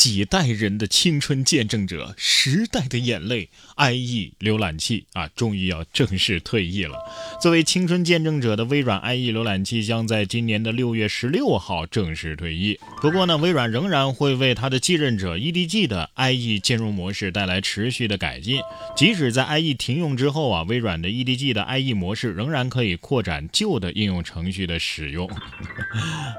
几代人的青春见证者，时代的眼泪，IE 浏览器啊，终于要正式退役了。作为青春见证者的微软 IE 浏览器将在今年的六月十六号正式退役。不过呢，微软仍然会为它的继任者 EDG 的 IE 兼容模式带来持续的改进。即使在 IE 停用之后啊，微软的 EDG 的 IE 模式仍然可以扩展旧的应用程序的使用。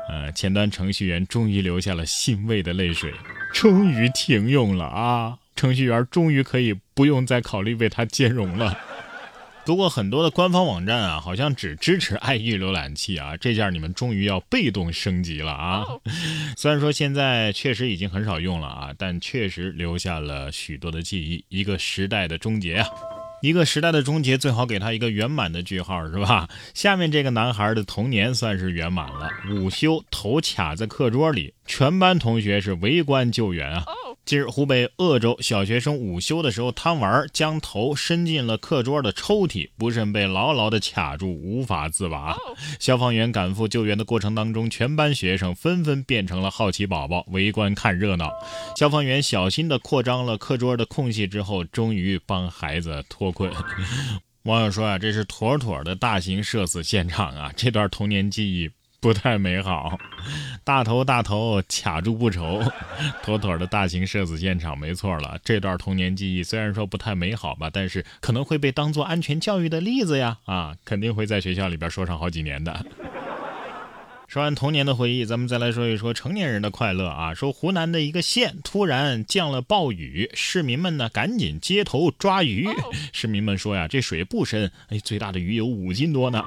呃，前端程序员终于流下了欣慰的泪水。终于停用了啊！程序员终于可以不用再考虑为它兼容了。不过很多的官方网站啊，好像只支持 IE 浏览器啊，这下你们终于要被动升级了啊！虽然说现在确实已经很少用了啊，但确实留下了许多的记忆，一个时代的终结啊！一个时代的终结，最好给他一个圆满的句号，是吧？下面这个男孩的童年算是圆满了。午休头卡在课桌里，全班同学是围观救援啊。近日，湖北鄂州小学生午休的时候贪玩，将头伸进了课桌的抽屉，不慎被牢牢的卡住，无法自拔。消防员赶赴救援的过程当中，全班学生纷纷变成了好奇宝宝，围观看热闹。消防员小心地扩张了课桌的空隙之后，终于帮孩子脱困。网友说啊，这是妥妥的大型社死现场啊！这段童年记忆。不太美好，大头大头卡住不愁，妥妥的大型社死现场，没错了。这段童年记忆虽然说不太美好吧，但是可能会被当做安全教育的例子呀，啊，肯定会在学校里边说上好几年的。说完童年的回忆，咱们再来说一说成年人的快乐啊！说湖南的一个县突然降了暴雨，市民们呢赶紧街头抓鱼。市民们说呀，这水不深，哎，最大的鱼有五斤多呢。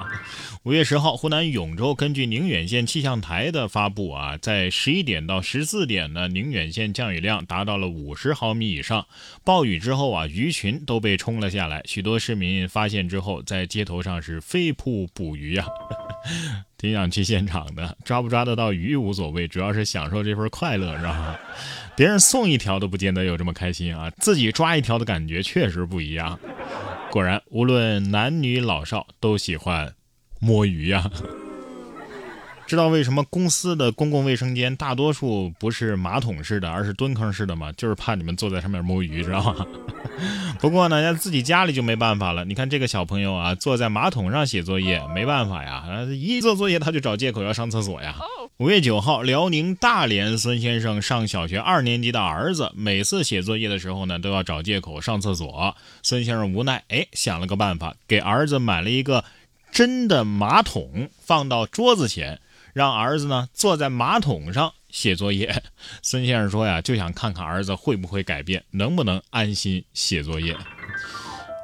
五月十号，湖南永州根据宁远县气象台的发布啊，在十一点到十四点呢，宁远县降雨量达到了五十毫米以上。暴雨之后啊，鱼群都被冲了下来，许多市民发现之后，在街头上是飞扑捕鱼呀。挺想去现场的，抓不抓得到鱼无所谓，主要是享受这份快乐，知道吗？别人送一条都不见得有这么开心啊，自己抓一条的感觉确实不一样。果然，无论男女老少都喜欢摸鱼呀。知道为什么公司的公共卫生间大多数不是马桶式的，而是蹲坑式的吗？就是怕你们坐在上面摸鱼，知道吗？不过呢，在自己家里就没办法了。你看这个小朋友啊，坐在马桶上写作业，没办法呀，一做作业他就找借口要上厕所呀。五月九号，辽宁大连孙先生上小学二年级的儿子，每次写作业的时候呢，都要找借口上厕所。孙先生无奈，哎，想了个办法，给儿子买了一个真的马桶，放到桌子前。让儿子呢坐在马桶上写作业。孙先生说呀，就想看看儿子会不会改变，能不能安心写作业。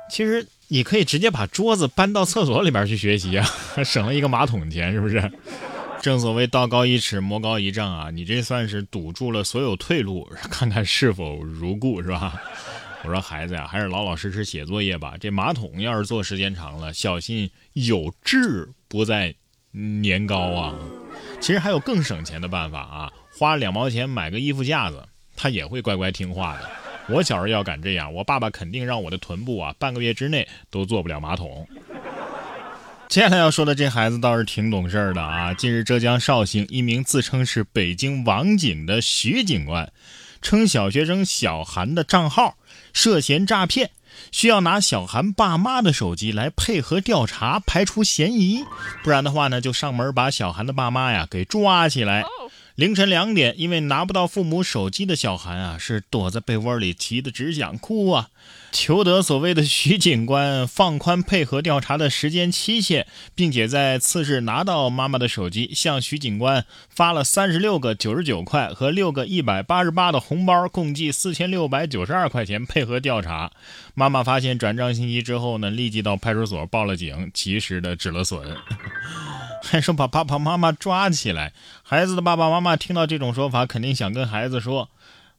其实你可以直接把桌子搬到厕所里边去学习啊，省了一个马桶钱，是不是？正所谓道高一尺，魔高一丈啊，你这算是堵住了所有退路，看看是否如故，是吧？我说孩子呀，还是老老实实写作业吧。这马桶要是坐时间长了，小心有志不在。年高啊，其实还有更省钱的办法啊，花两毛钱买个衣服架子，他也会乖乖听话的。我小时候要敢这样，我爸爸肯定让我的臀部啊，半个月之内都坐不了马桶。接下来要说的这孩子倒是挺懂事儿的啊。近日，浙江绍兴一名自称是北京网警的徐警官，称小学生小韩的账号涉嫌诈骗。需要拿小韩爸妈的手机来配合调查，排除嫌疑，不然的话呢，就上门把小韩的爸妈呀给抓起来。凌晨两点，因为拿不到父母手机的小韩啊，是躲在被窝里急得只想哭啊。求得所谓的徐警官放宽配合调查的时间期限，并且在次日拿到妈妈的手机，向徐警官发了三十六个九十九块和六个一百八十八的红包，共计四千六百九十二块钱配合调查。妈妈发现转账信息之后呢，立即到派出所报了警，及时的止了损。还说把爸爸妈妈抓起来，孩子的爸爸妈妈听到这种说法，肯定想跟孩子说：“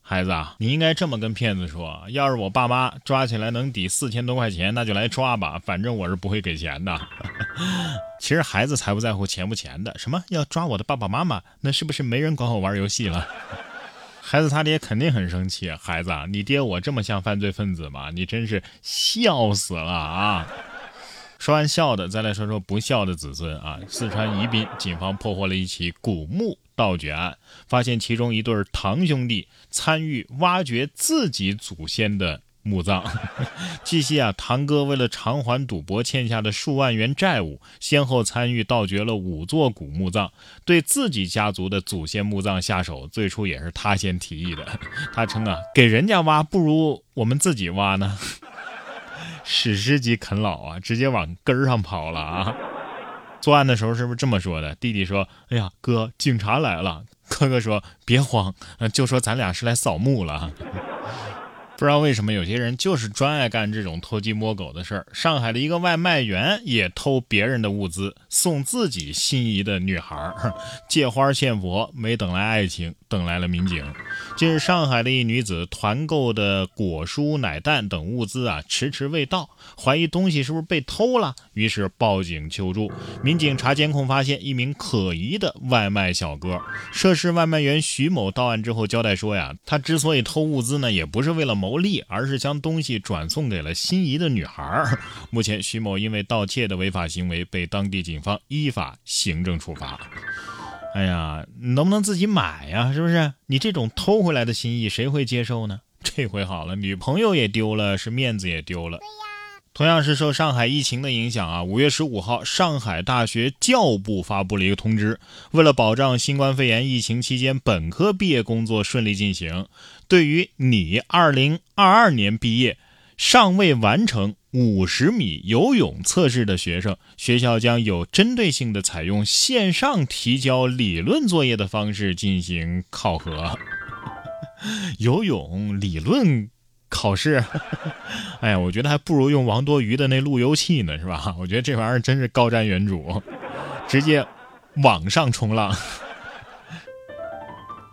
孩子啊，你应该这么跟骗子说，要是我爸妈抓起来能抵四千多块钱，那就来抓吧，反正我是不会给钱的。”其实孩子才不在乎钱不钱的，什么要抓我的爸爸妈妈，那是不是没人管我玩游戏了？孩子他爹肯定很生气，孩子啊，你爹我这么像犯罪分子吗？你真是笑死了啊！说完孝的，再来说说不孝的子孙啊！四川宜宾警方破获了一起古墓盗掘案，发现其中一对堂兄弟参与挖掘自己祖先的。墓葬，据悉啊，堂哥为了偿还赌博欠下的数万元债务，先后参与盗掘了五座古墓葬，对自己家族的祖先墓葬下手，最初也是他先提议的。他称啊，给人家挖不如我们自己挖呢。史诗级啃老啊，直接往根儿上跑了啊！作案的时候是不是这么说的？弟弟说：“哎呀，哥，警察来了。”哥哥说：“别慌，就说咱俩是来扫墓了。”不知道为什么有些人就是专爱干这种偷鸡摸狗的事儿。上海的一个外卖员也偷别人的物资送自己心仪的女孩，借花献佛，没等来爱情，等来了民警。近日，上海的一女子团购的果蔬、奶蛋等物资啊，迟迟未到，怀疑东西是不是被偷了，于是报警求助。民警查监控发现一名可疑的外卖小哥。涉事外卖员徐某到案之后交代说呀，他之所以偷物资呢，也不是为了牟利，而是将东西转送给了心仪的女孩。目前，徐某因为盗窃的违法行为被当地警方依法行政处罚。哎呀，能不能自己买呀？是不是？你这种偷回来的心意，谁会接受呢？这回好了，女朋友也丢了，是面子也丢了。同样是受上海疫情的影响啊，五月十五号，上海大学教部发布了一个通知，为了保障新冠肺炎疫情期间本科毕业工作顺利进行，对于你二零二二年毕业尚未完成。五十米游泳测试的学生，学校将有针对性的采用线上提交理论作业的方式进行考核。游泳理论考试，哎呀，我觉得还不如用王多鱼的那路由器呢，是吧？我觉得这玩意儿真是高瞻远瞩，直接网上冲浪。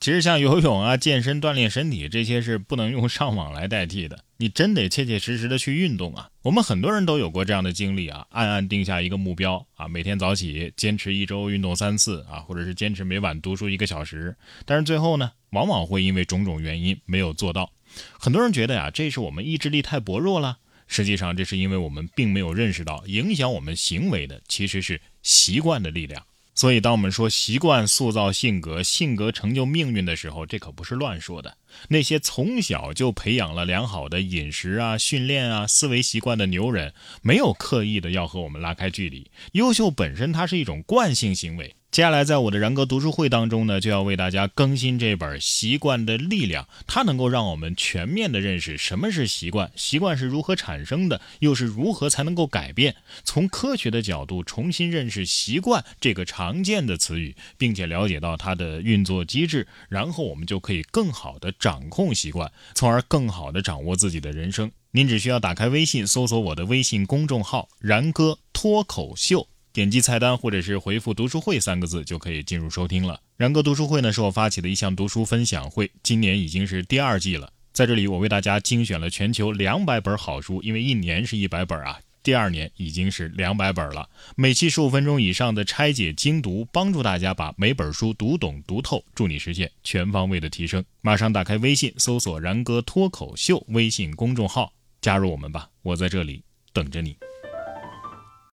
其实像游泳啊、健身、锻炼身体这些是不能用上网来代替的，你真得切切实实的去运动啊。我们很多人都有过这样的经历啊，暗暗定下一个目标啊，每天早起坚持一周运动三次啊，或者是坚持每晚读书一个小时，但是最后呢，往往会因为种种原因没有做到。很多人觉得呀，这是我们意志力太薄弱了，实际上这是因为我们并没有认识到，影响我们行为的其实是习惯的力量。所以，当我们说习惯塑造性格，性格成就命运的时候，这可不是乱说的。那些从小就培养了良好的饮食啊、训练啊、思维习惯的牛人，没有刻意的要和我们拉开距离。优秀本身，它是一种惯性行为。接下来，在我的然哥读书会当中呢，就要为大家更新这本《习惯的力量》，它能够让我们全面的认识什么是习惯，习惯是如何产生的，又是如何才能够改变。从科学的角度重新认识习惯这个常见的词语，并且了解到它的运作机制，然后我们就可以更好的掌控习惯，从而更好的掌握自己的人生。您只需要打开微信，搜索我的微信公众号“然哥脱口秀”。点击菜单或者是回复“读书会”三个字就可以进入收听了。然哥读书会呢是我发起的一项读书分享会，今年已经是第二季了。在这里，我为大家精选了全球两百本好书，因为一年是一百本啊，第二年已经是两百本了。每期十五分钟以上的拆解精读，帮助大家把每本书读懂读透，助你实现全方位的提升。马上打开微信，搜索“然哥脱口秀”微信公众号，加入我们吧，我在这里等着你。